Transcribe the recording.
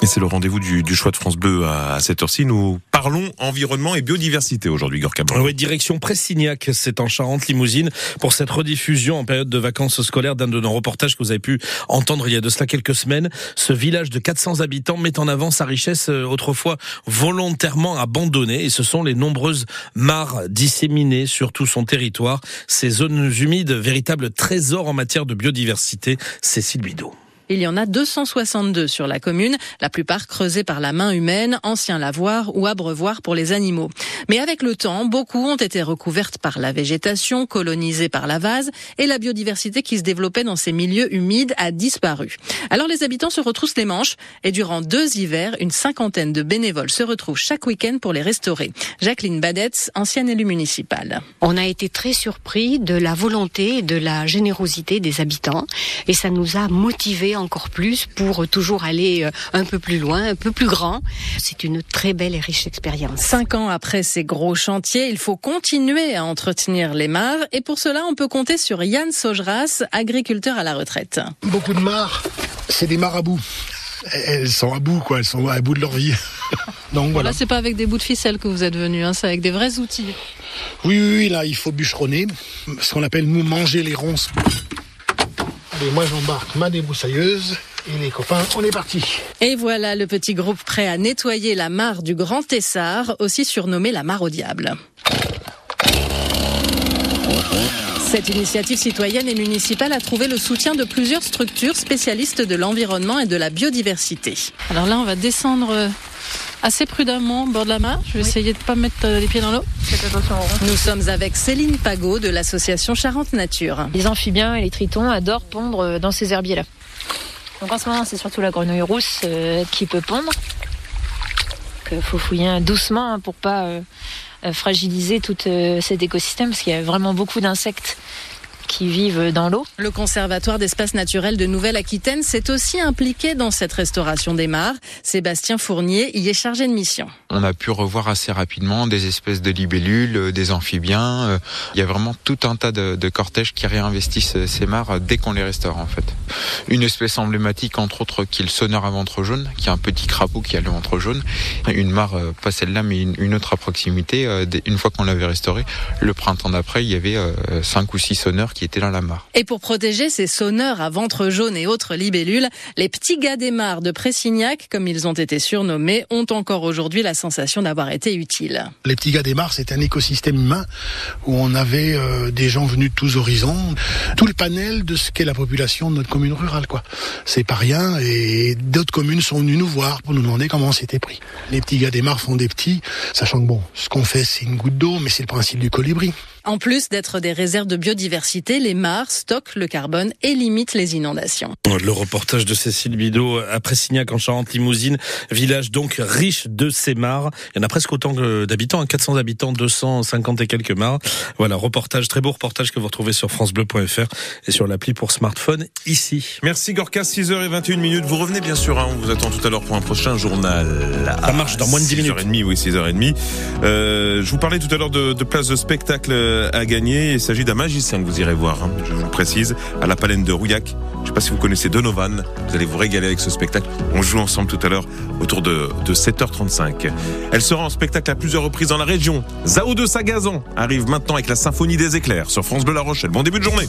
Et c'est le rendez-vous du, du, choix de France Bleu à, cette heure-ci. Nous parlons environnement et biodiversité aujourd'hui, Gorka Oui, direction Pressignac, c'est en Charente-Limousine, pour cette rediffusion en période de vacances scolaires d'un de nos reportages que vous avez pu entendre il y a de cela quelques semaines. Ce village de 400 habitants met en avant sa richesse euh, autrefois volontairement abandonnée et ce sont les nombreuses mares disséminées sur tout son territoire. Ces zones humides, véritables trésors en matière de biodiversité. Cécile Bidot. Il y en a 262 sur la commune, la plupart creusées par la main humaine, anciens lavoirs ou abreuvoirs pour les animaux. Mais avec le temps, beaucoup ont été recouvertes par la végétation, colonisées par la vase, et la biodiversité qui se développait dans ces milieux humides a disparu. Alors les habitants se retroussent les manches, et durant deux hivers, une cinquantaine de bénévoles se retrouvent chaque week-end pour les restaurer. Jacqueline Badetz, ancienne élue municipale. On a été très surpris de la volonté et de la générosité des habitants, et ça nous a motivés encore plus pour toujours aller euh, un peu plus loin, un peu plus grand. C'est une très belle et riche expérience. Cinq ans après ces gros chantiers, il faut continuer à entretenir les mares et pour cela, on peut compter sur Yann Sogeras, agriculteur à la retraite. Beaucoup de mares, c'est des mares à bout. Elles sont à bout, quoi. Elles sont à bout de leur vie. Donc voilà. Là, c'est pas avec des bouts de ficelle que vous êtes venu, hein, c'est avec des vrais outils. Oui, oui, oui, là, il faut bûcheronner, ce qu'on appelle nous manger les ronces. Et moi j'embarque ma débroussailleuse et les copains, on est parti. Et voilà le petit groupe prêt à nettoyer la mare du Grand Tessard, aussi surnommée la mare au diable. Cette initiative citoyenne et municipale a trouvé le soutien de plusieurs structures spécialistes de l'environnement et de la biodiversité. Alors là, on va descendre assez prudemment au bord de la mare. Je vais essayer de ne pas mettre euh, les pieds dans l'eau. Nous sommes avec Céline Pagot de l'association Charente Nature. Les amphibiens et les tritons adorent pondre euh, dans ces herbiers-là. Donc en ce moment, c'est surtout la grenouille rousse euh, qui peut pondre. Il faut fouiller doucement hein, pour pas fragiliser tout cet écosystème parce qu'il y a vraiment beaucoup d'insectes qui vivent dans l'eau. Le Conservatoire d'espaces naturels de Nouvelle-Aquitaine s'est aussi impliqué dans cette restauration des mares. Sébastien Fournier y est chargé de mission. On a pu revoir assez rapidement des espèces de libellules, euh, des amphibiens. Euh, il y a vraiment tout un tas de, de cortèges qui réinvestissent euh, ces mares dès qu'on les restaure en fait. Une espèce emblématique entre autres qui est le sonneur à ventre jaune, qui est un petit crapaud qui a le ventre jaune. Une mare, pas celle-là mais une autre à proximité, une fois qu'on l'avait restaurée, le printemps d'après il y avait cinq ou six sonneurs qui était dans la mare. Et pour protéger ces sonneurs à ventre jaune et autres libellules, les petits gars des mares de Pressignac, comme ils ont été surnommés, ont encore aujourd'hui la sensation d'avoir été utiles. Les petits gars des mares, c'est un écosystème humain où on avait euh, des gens venus de tous horizons, tout le panel de ce qu'est la population de notre commune rurale, quoi. C'est pas rien et d'autres communes sont venues nous voir pour nous demander comment c'était pris. Les petits gars des mares font des petits, sachant que bon, ce qu'on fait c'est une goutte d'eau, mais c'est le principe du colibri. En plus d'être des réserves de biodiversité, les mares stockent le carbone et limitent les inondations. Le reportage de Cécile Bidot à Pressignac en Charente-Limousine, village donc riche de ces mares. Il y en a presque autant d'habitants, 400 hein, habitants, 250 et quelques mares. Voilà, reportage, très beau reportage que vous retrouvez sur francebleu.fr et sur l'appli pour smartphone ici. Merci Gorka, 6h21 minutes. Vous revenez bien sûr, hein, on vous attend tout à l'heure pour un prochain journal. Ça marche dans moins de 10 minutes. 6h30, oui, 6h30. Euh, je vous parlais tout à l'heure de, de place de spectacle à gagner. Il s'agit d'un magicien que vous irez voir, hein, je vous le précise, à la Palenne de Rouillac. Je ne sais pas si vous connaissez Donovan. Vous allez vous régaler avec ce spectacle. On joue ensemble tout à l'heure autour de, de 7h35. Elle sera en spectacle à plusieurs reprises dans la région. Zao de Sagazan arrive maintenant avec la symphonie des éclairs sur France Bleu La Rochelle. Bon début de journée.